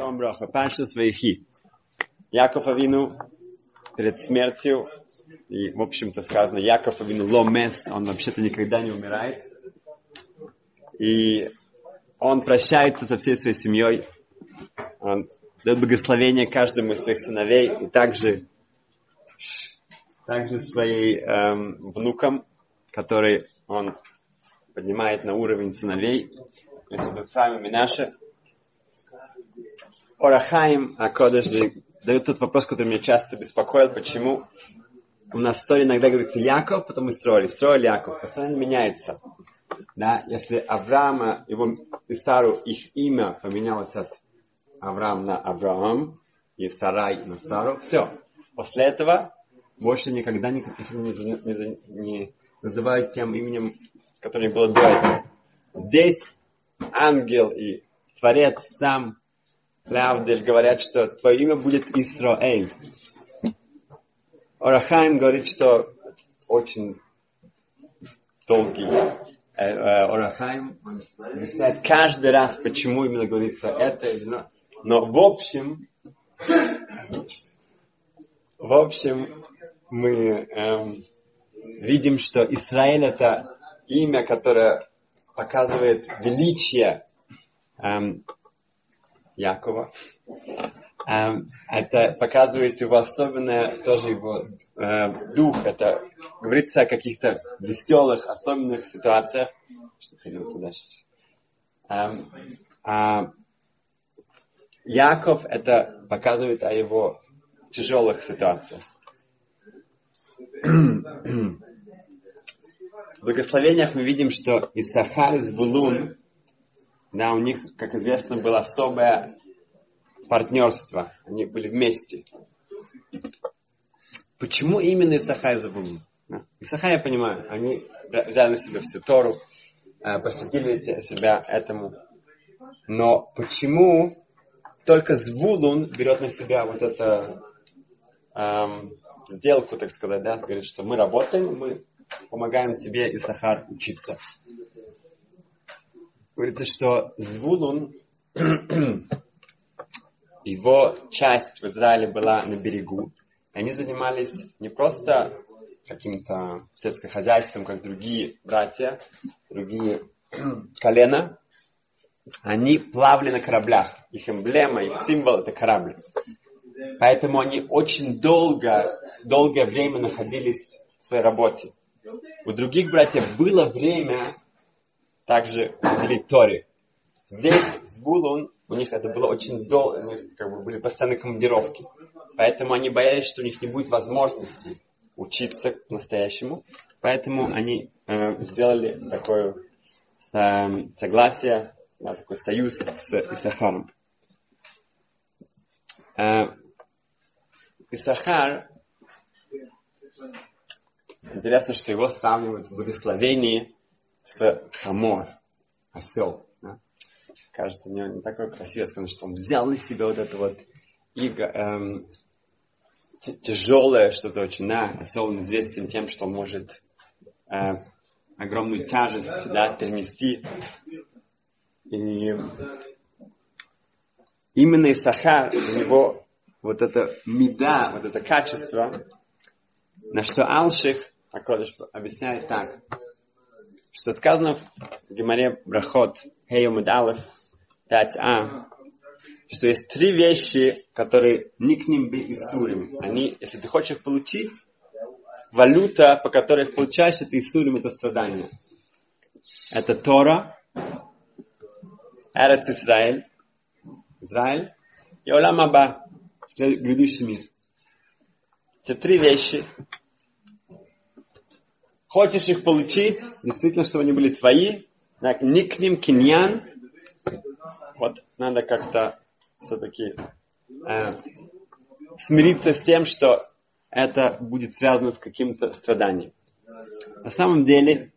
Шалом Броха. Паша Свейхи. Яков Авину перед смертью, и, в общем-то, сказано, Яков Авину ломес, он вообще-то никогда не умирает. И он прощается со всей своей семьей. Он дает благословение каждому из своих сыновей и также, также своим эм, внукам, которые он поднимает на уровень сыновей. Это Ефраим и Минаша. Орахаим Акодыш дает тот вопрос, который меня часто беспокоил, почему у нас в истории иногда говорится Яков, потом мы строили, строили Яков, постоянно меняется. Да, если Авраама, его и Сару, их имя поменялось от Авраам на Авраам, и Сарай на Сару, все. После этого больше никогда никак не, не, не называют тем именем, которое было до этого. Здесь ангел и Творец сам, Лявдель, говорят, что твое имя будет Исраэль. Орахайм говорит, что очень долгий э, э, Орахайм объясняет каждый раз, почему именно говорится это или но. Но в общем, в общем, мы эм, видим, что Израиль это имя, которое показывает величие эм, Якова. Это показывает его особенное, тоже его э, дух. Это говорится о каких-то веселых, особенных ситуациях. Что туда эм, а Яков это показывает о его тяжелых ситуациях. В благословениях мы видим, что Исахар и Звулун, да, у них, как известно, было особое партнерство. Они были вместе. Почему именно Исахар и Звулун? Исахар, я понимаю, они взяли на себя всю Тору, э, посвятили себя этому. Но почему только Звулун берет на себя вот это эм, сделку, так сказать, да, говорит, что мы работаем, мы помогаем тебе, и Сахар, учиться. Говорится, что Звулун, его часть в Израиле была на берегу. И они занимались не просто каким-то сельскохозяйством, как другие братья, другие колена. Они плавали на кораблях. Их эмблема, их символ – это корабль. Поэтому они очень долго, долгое время находились в своей работе. У других братьев было время также Торе. Здесь, с Булун, у них это было очень долго, у них как бы были постоянные командировки. Поэтому они боялись, что у них не будет возможности учиться по-настоящему. Поэтому они э, сделали такое э, согласие, да, такой союз с Исахаром. Э, Исахар Интересно, что его сравнивают в благословении с Хамор, осел. Да? Кажется, мне не такое красивое сказано, что он взял на себя вот это вот иго, эм, тяжелое что-то очень, да, осел он известен тем, что он может э, огромную тяжесть, да, перенести. И именно Исахар, у него вот это меда, вот это качество, на что Алших Акодыш объясняет так, что сказано в Гемаре Брахот Хейомед Алеф 5а, что есть три вещи, которые никним би Исурим. Они, если ты хочешь их получить, валюта, по которой их получаешь, это Исурим, это страдание. Это Тора, Эрец Израиль, Израиль и Олам Аба, грядущий мир. Эти три вещи Хочешь их получить, действительно, чтобы они были твои, так, никним киньян, вот надо как-то все-таки э, смириться с тем, что это будет связано с каким-то страданием. На самом деле,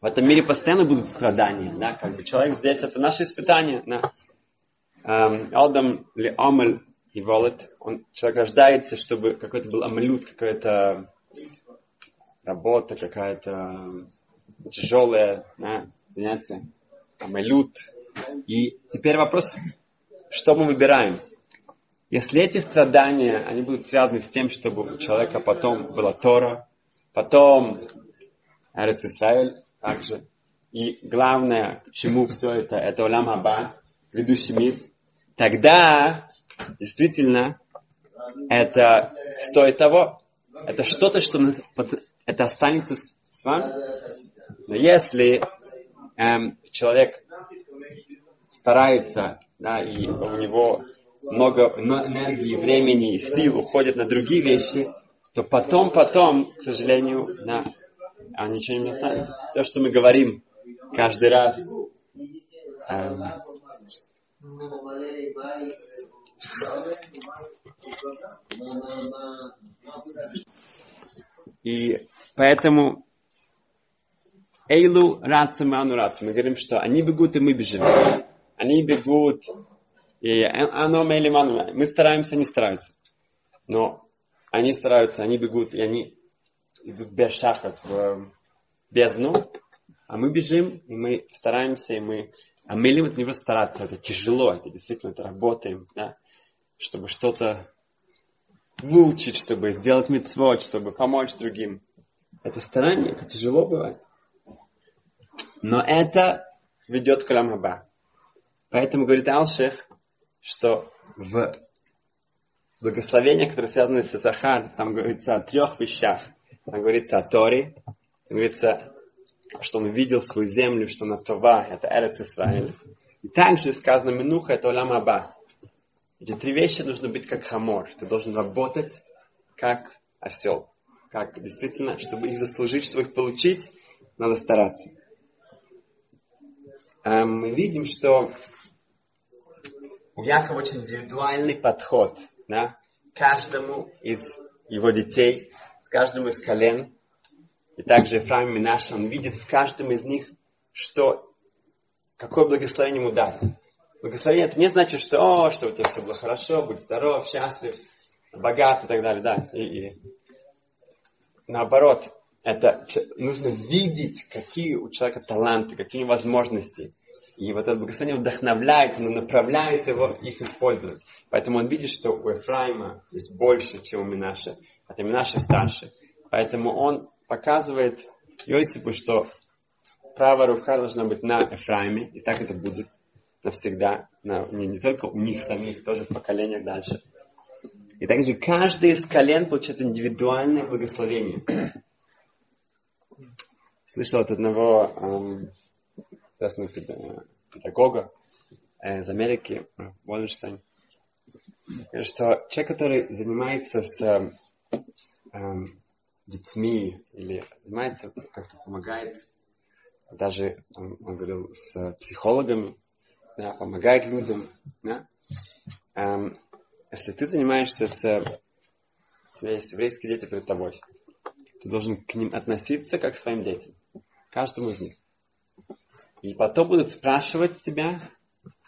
в этом мире постоянно будут страдания, да, как бы человек здесь, это наше испытание, да. Эм, Алдам ли Амель и Волет, он, человек рождается, чтобы какой-то был амалют, какой-то работа какая-то тяжелая, да, занятие, амалют. И теперь вопрос, что мы выбираем? Если эти страдания, они будут связаны с тем, чтобы у человека потом была Тора, потом Эрец также, и главное, к чему все это, это Улам Аба, ведущий мир, тогда действительно это стоит того. Это что-то, что нас, это останется с вами. Но если эм, человек старается, да, и у него много энергии, времени, сил уходит на другие вещи, то потом, потом, к сожалению, да, а ничего не останется. То, что мы говорим каждый раз, эм, и поэтому Эйлу рацу ману рацу. Мы говорим, что они бегут, и мы бежим. Они бегут, и оно мейли ману. Мы стараемся, они стараются. Но они стараются, они бегут, и они идут без шахат в бездну, а мы бежим, и мы стараемся, и мы а любим от него стараться. Это тяжело, это действительно, это работаем, да, чтобы что-то выучить, чтобы сделать митцвот, чтобы помочь другим. Это старание, это тяжело бывает. Но это ведет к Рамаба. Поэтому говорит Алшех, что в благословениях, которые связаны с Сахар, там говорится о трех вещах. Там говорится о Торе, там говорится, что он видел свою землю, что она Това, это Эрец Исраиль. И также сказано Минуха, это Олам. Эти три вещи нужно быть как хамор. Ты должен работать как осел. Как действительно, чтобы их заслужить, чтобы их получить, надо стараться. Эм, мы видим, что у Якова очень индивидуальный подход да, каждому из его детей, с каждым из колен. И также Ефраим Минаша, он видит в каждом из них, что, какое благословение ему дать. Благословение это не значит, что, о, что у тебя все было хорошо, будь здоров, счастлив, богат и так далее, да. И, и наоборот, это нужно видеть, какие у человека таланты, какие возможности. И вот это благословение вдохновляет, оно направляет его их использовать. Поэтому он видит, что у Ефраима есть больше, чем у Минаша. Это Минаша старше. Поэтому он показывает Йосипу, что правая рука должна быть на Ефраиме, и так это будет навсегда, на, не, не только у них самих, тоже в поколениях дальше. И также каждый из колен получает индивидуальное благословение. Слышал от одного эм, известного педагога э, из Америки, Уолленштейн, что человек, который занимается с эм, детьми или занимается, как-то помогает, даже он, он говорил с психологами, да, помогает людям. Да? Эм, если ты занимаешься с... У тебя есть еврейские дети перед тобой. Ты должен к ним относиться как к своим детям. Каждому из них. И потом будут спрашивать тебя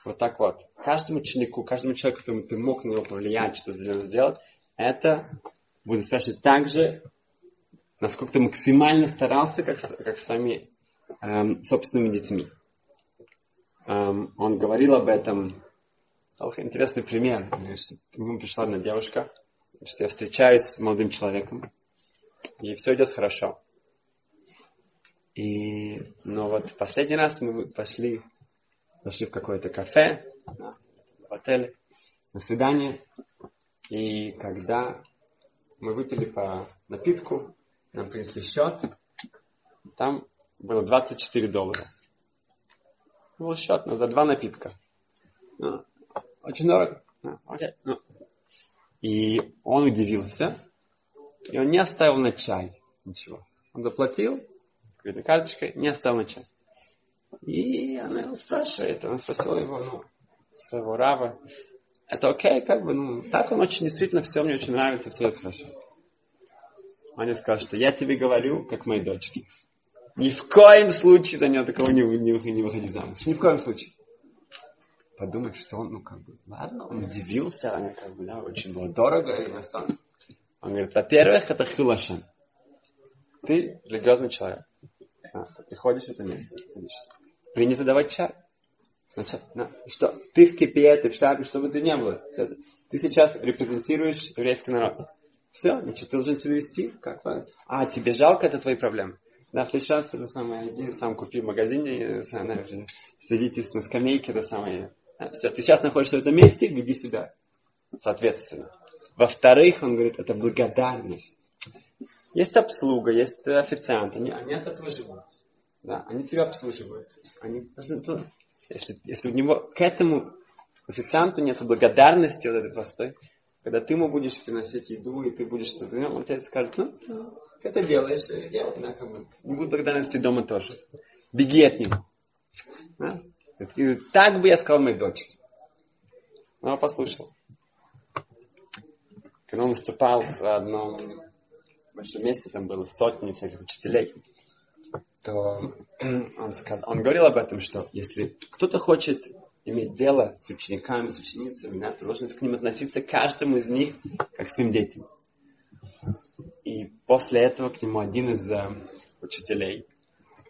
вот так вот. Каждому ученику, каждому человеку, которому ты мог на него повлиять, что сделать, это будут спрашивать так же, насколько ты максимально старался, как, как с своими эм, собственными детьми. Эм, он говорил об этом. Интересный пример. Нему пришла одна девушка, что я встречаюсь с молодым человеком, и все идет хорошо. И, но вот последний раз мы пошли, пошли в какое-то кафе, в отеле, на свидание. И когда мы выпили по напитку, нам принесли счет, там было 24 доллара. Был счет но за два напитка. Ну, очень дорого. Окей. Ну. И он удивился, и он не оставил на чай ничего. Он заплатил кредитной карточкой, не оставил на чай. И она его спрашивает, она спросила его, ну, своего раба, это окей, как бы, ну, так он очень действительно все мне очень нравится, все это хорошо. Аня сказал, что я тебе говорю, как моей дочке. Ни в коем случае него такого не, не, не выходить замуж. Ни в коем случае. Подумать, что он, ну как бы, ладно, он удивился, она как бы, да, очень было дорого и настолько. Он говорит, во-первых, это хилашан. Ты религиозный человек. А, ты приходишь в это место, садишься. Принято давать чай. Значит, ну, что ты в кипе, ты в шляпе, чтобы ты не было. Ты сейчас репрезентируешь еврейский народ. Все, значит, ты должен себя вести. Как? А, тебе жалко, это твои проблемы. Да, в следующий раз это самое, иди сам купи в магазине, садитесь на скамейке, это самое. Да, все, ты сейчас находишься в этом месте, веди себя соответственно. Во-вторых, он говорит, это благодарность. Есть обслуга, есть официант, они, они от этого живут. Да, они тебя обслуживают. Они если, если у него к этому официанту нет благодарности вот этой простой, когда ты ему будешь приносить еду, и ты будешь что-то он тебе скажет, ну, ты это делаешь, делай, да, как бы. Не будет благодарности дома тоже. Беги от него. Да? Так бы я сказал моей дочке. Но ну, послушал. Когда он выступал в одном большом месте, там было сотни всяких учителей, то он, сказал, он говорил об этом, что если кто-то хочет иметь дело с учениками, с ученицами, да, то должен к ним относиться каждому из них как к своим детям. И после этого к нему один из uh, учителей,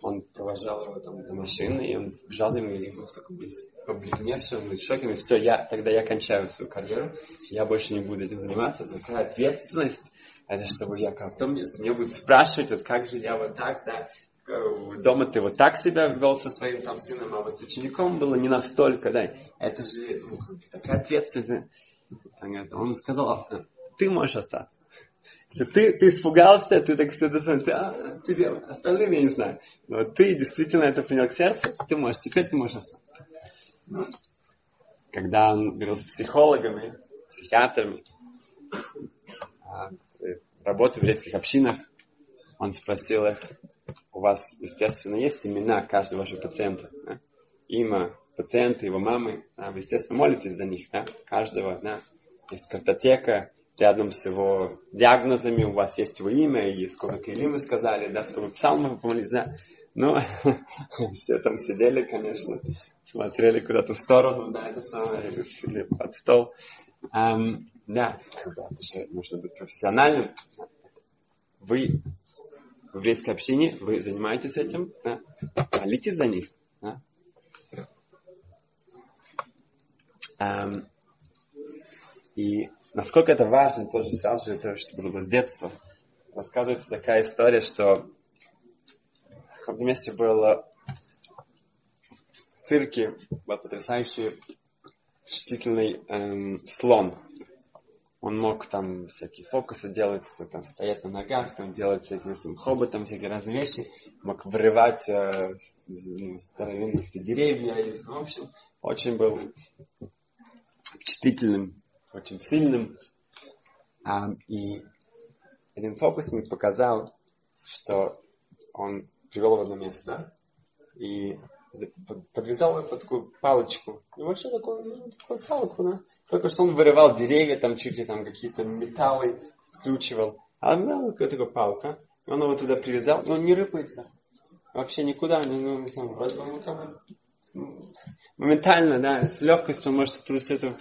он провожал его там до машины, и он бежал ему, и был такой весь побледневший, он в шоке, все, я, тогда я кончаю свою карьеру, я больше не буду этим заниматься, такая ответственность, это чтобы я как-то, мне, мне будут спрашивать, вот как же я вот так, да, дома ты вот так себя вел со своим там сыном, а вот с учеником было не настолько, да. Это же ну, такая ответственность. Он сказал, ты можешь остаться. Если ты, ты испугался, ты так все ты, а, тебе, остальным я не знаю. Но ты действительно это принял к сердцу, ты можешь, теперь ты можешь остаться. Когда он говорил с психологами, психиатрами, а, работу в еврейских общинах, он спросил их, у вас, естественно, есть имена каждого вашего пациента. Да? Имя пациента, его мамы. Да? Вы, естественно, молитесь за них. Да? Каждого. Да? Есть картотека рядом с его диагнозами. У вас есть его имя и сколько Килим вы сказали, да, сколько псалмов помолились. Да? Ну, все там сидели, конечно, смотрели куда-то в сторону, да, это самое, или под стол. Um, да, это же нужно быть профессиональным. Вы в еврейской общине, вы занимаетесь этим, да? молитесь за них. Да? Um, и насколько это важно, тоже сразу же, это что было с детства. Рассказывается такая история, что в одном месте было в цирке был потрясающий впечатлительный эм, слон. Он мог там всякие фокусы делать, там стоять на ногах, там делать всякие своим хоботом, всякие разные вещи, мог вырывать э, ну, здоровенных деревья, и, в общем, очень был впечатлительным, очень сильным. И один фокусник показал, что он привел в одно место, и подвязал его под такую палочку. Небольшую такую, ну, такую палку, да. Только что он вырывал деревья, там чуть ли там какие-то металлы скручивал. А мелкая такая палка. Он его туда привязал, но он не рыпается. Вообще никуда, не, ну, не знаю, вроде бы, ну, как бы, моментально, да, с легкостью он может все это...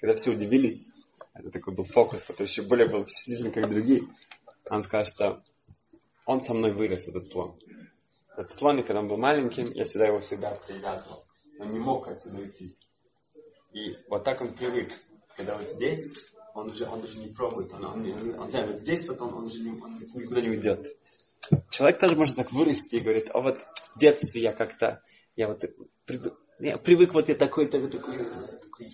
Когда все удивились, это такой был фокус, который еще более был впечатлительный, как другие. Он сказал, что он со мной вырос, этот слон. Этот слоник, когда он был маленьким, я сюда его всегда привязывал. Он не мог отсюда уйти. И вот так он привык. Когда вот здесь, он уже, он уже не пробует. Он, он, он, он, он вот здесь вот он, он уже не, он никуда не уйдет. Человек тоже может так вырасти и говорит, а вот в детстве я как-то, я вот я привык вот я такой, такой, такой, такой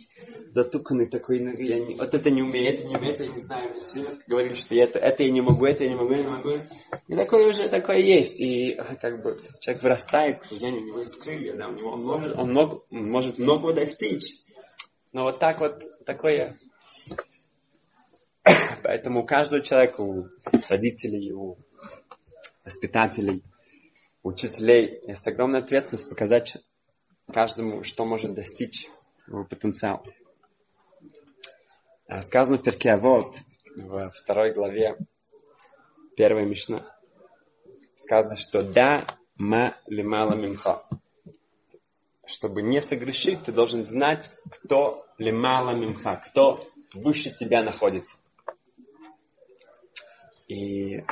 затуканный, такой, ну, я не, вот это не умею, это не умею, это я не знаю. Мне все говорили, что я это, это я не могу, это я не могу, я не могу. И такое уже такое есть. И как бы человек вырастает, к сожалению, у него есть крылья, да, у него он может, он много, может многого достичь. Но вот так вот, такое... Поэтому у каждого человека, у родителей, у воспитателей, учителей есть огромная ответственность показать каждому, что может достичь его потенциал. А сказано в перке вот в второй главе первой Мишна. Сказано, что да ма лимала мимха. Чтобы не согрешить, ты должен знать, кто лимала мимха, кто выше тебя находится. И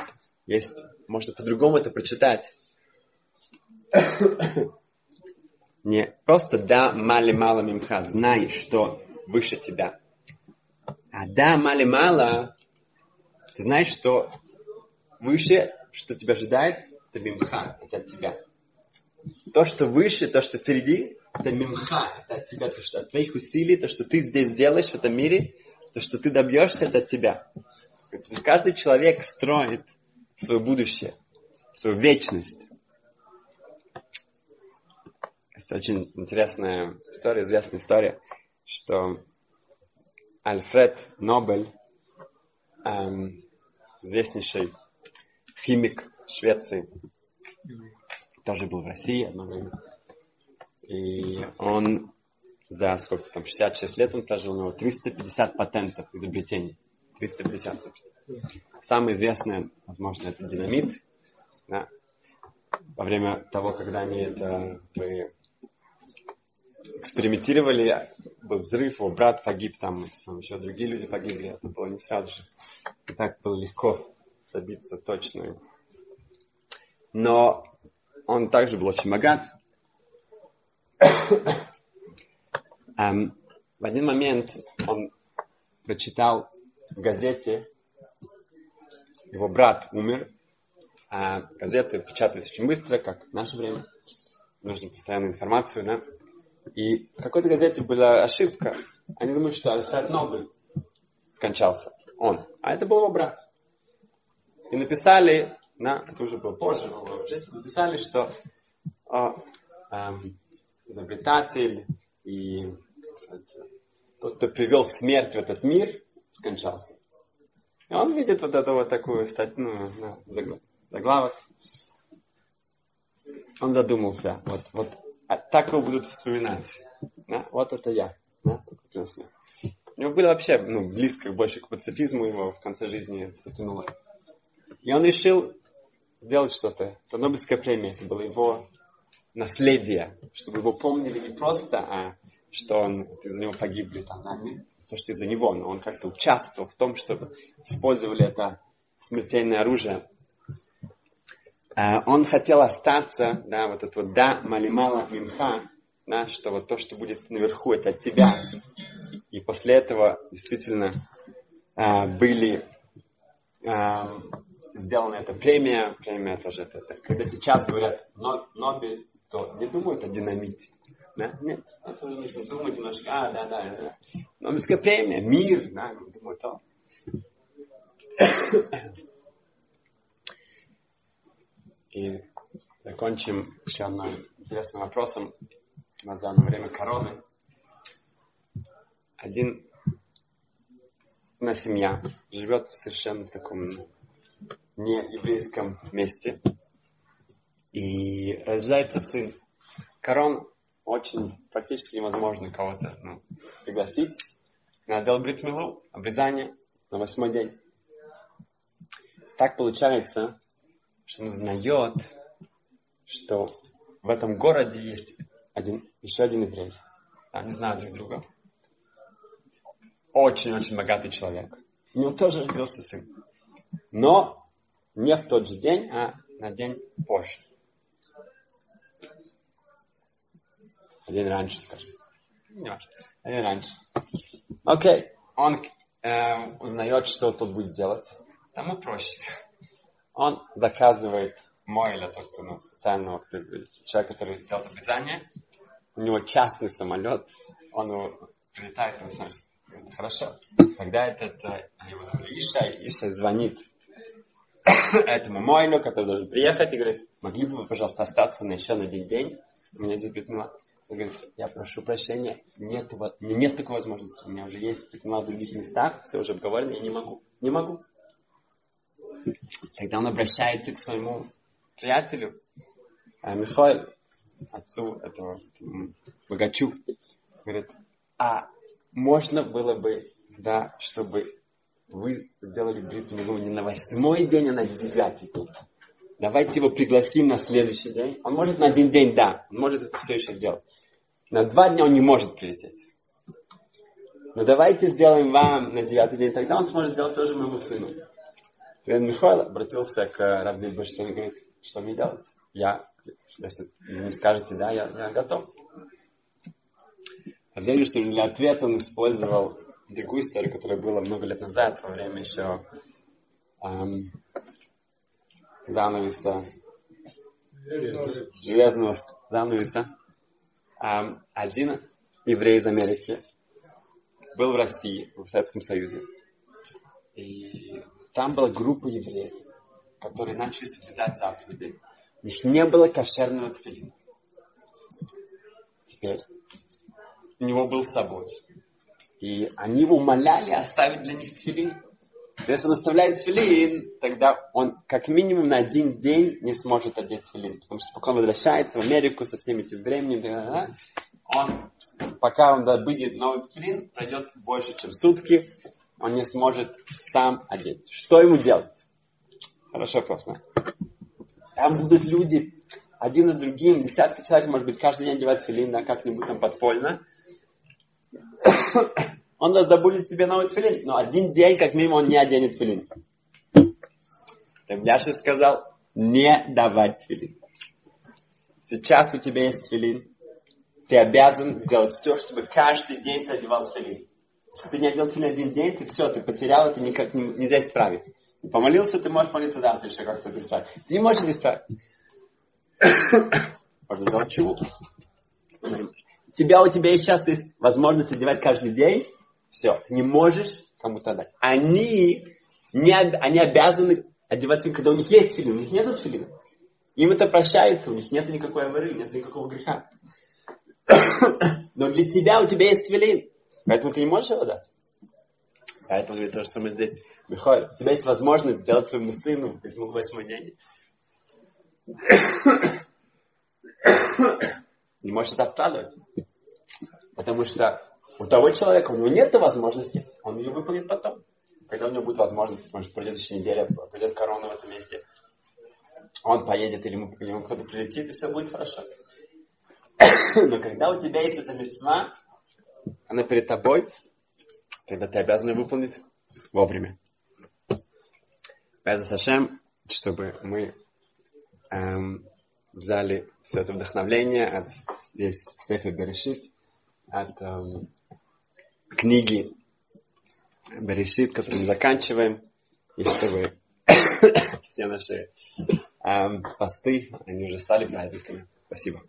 есть, можно по-другому это прочитать. Не просто да, мали мало мимха, знай, что выше тебя. А да, мали мало, ты знаешь, что выше, что тебя ожидает, это мимха, это от тебя. То, что выше, то, что впереди, это мимха, это от тебя, то, что от твоих усилий, то, что ты здесь делаешь в этом мире, то, что ты добьешься, это от тебя. Каждый человек строит свое будущее, свою вечность. Это очень интересная история, известная история, что Альфред Нобель, эм, известнейший химик Швеции, тоже был в России одно время. И он за сколько там, 66 лет он прожил, у него 350 патентов изобретений. 350. Самое известное, возможно, это динамит. Да? Во время того, когда они это экспериментировали, был взрыв, его брат погиб, там, там еще другие люди погибли, это было не сразу же. И так было легко добиться точно. Но он также был очень богат. um, в один момент он прочитал в газете, его брат умер, а газеты печатались очень быстро, как в наше время. Нужно постоянную информацию, да? И в какой-то газете была ошибка. Они думают, что Альфред Нобель скончался. Он. А это был его брат. И написали, на, это уже было позже, написали, что о, эм, изобретатель и тот, кто привел смерть в этот мир, скончался. И он видит вот эту вот такую статью, ну, на заглавок. Он задумался, вот, вот а так его будут вспоминать. Да? Вот это я. Да? У него было вообще ну, близко больше к пацифизму, его в конце жизни потянуло. И он решил сделать что-то. Нобелевская премия, это было его наследие, чтобы его помнили не просто, а что он, из-за него погибли там, да, то, что из-за него, но он как-то участвовал в том, чтобы использовали это смертельное оружие он хотел остаться, да, вот это вот да, малимала мимха, да, что вот то, что будет наверху, это от тебя. И после этого действительно э, были э, сделана эта премия, премия тоже это, это когда сейчас говорят Нобель, то не думают о динамите. Да? Нет, это уже нужно думать немножко, а, да, да, да. Нобелевская премия, мир, да, думают, о. И закончим еще одним интересным вопросом на данное время короны. Один на семья живет в совершенно таком не еврейском месте. И рождается сын. Корон очень практически невозможно кого-то ну, пригласить. Надо делать бритмилу, обрезание на восьмой день. Так получается, что он узнает, что в этом городе есть один, еще один еврей. Они знают друг друга. Очень-очень богатый человек. У него тоже родился сын. Но не в тот же день, а на день позже. Один раньше, скажем. Не важно. Один раньше. Окей. Он э, узнает, что тут будет делать. Тому проще он заказывает Мойля, тот, кто, ну, специального, кто, человек, который делает обрезание, у него частный самолет, он его прилетает, он сам хорошо. Тогда этот, э, его зовут Иша, Иша звонит этому Мойлю, который должен приехать, и говорит, могли бы вы, пожалуйста, остаться на еще на один день? У меня здесь битмила. Он говорит, я прошу прощения, нет, нет такой возможности. У меня уже есть битмила в других местах, все уже обговорено, я не могу. Не могу. Тогда он обращается к своему приятелю, э, Михаил, отцу этого богачу, говорит, а можно было бы, да, чтобы вы сделали бритву не на восьмой день, а на девятый день. Давайте его пригласим на следующий день. Он может на один день, да, он может это все еще сделать. На два дня он не может прилететь. Но давайте сделаем вам на девятый день, тогда он сможет сделать тоже моему сыну. Равин Михаил обратился к Равзиль Баштин и говорит, что мне делать? Я, если не скажете да, я, я готов. Авдей Иерусалим для ответа он использовал другую историю, которая была много лет назад, во время еще эм, занавеса, железного занавеса. Эм, один еврей из Америки был в России, в Советском Союзе. И там была группа евреев, которые начали соблюдать заповеди. У них не было кошерного тфилина. Теперь у него был собой. И они его умоляли оставить для них тфилин. Если он оставляет тфилин, тогда он как минимум на один день не сможет одеть тфилин. Потому что пока он возвращается в Америку со всем этим временем, он, пока он добудет новый тфилин, пройдет больше, чем сутки, он не сможет сам одеть. Что ему делать? Хорошо вопрос, да? Там будут люди, один за другим, десятки человек, может быть, каждый день одевать филин, да, как-нибудь там подпольно. Он раздобудет себе новый тфилин, но один день, как минимум, он не оденет тфилин. Рабляши сказал, не давать тфилин. Сейчас у тебя есть тфилин, ты обязан сделать все, чтобы каждый день ты одевал тфилин. Если ты не одел тфилин один день, ты все, ты потерял, это никак не, нельзя исправить. Помолился, ты можешь молиться завтра еще как-то это исправить. Ты не можешь это исправить. Можно сделать чего? тебя, у тебя сейчас есть возможность одевать каждый день, все, ты не можешь кому-то дать. Они, не, они обязаны одевать филин, когда у них есть филин, у них нет филина. Им это прощается, у них нет никакой авары, нет никакого греха. Но для тебя, у тебя есть филин, поэтому ты не можешь его дать. Поэтому говорит то же самое здесь. Михаил, у тебя есть возможность сделать твоему сыну, ему восьмой день. Не можешь это откладывать. Потому что у того человека, у него нет возможности, он ее выполнит потом. Когда у него будет возможность, может, пройдет еще неделя, пройдет корона в этом месте, он поедет, или ему, ему кто-то прилетит, и все будет хорошо. Но когда у тебя есть эта мецва, она перед тобой, тогда ты обязан ее выполнить вовремя. Без Сашем, чтобы мы эм, взяли все это вдохновление от весь Сефер Берешит, от эм, книги Берешит, которую мы заканчиваем, и чтобы все наши эм, посты, они уже стали праздниками. Спасибо.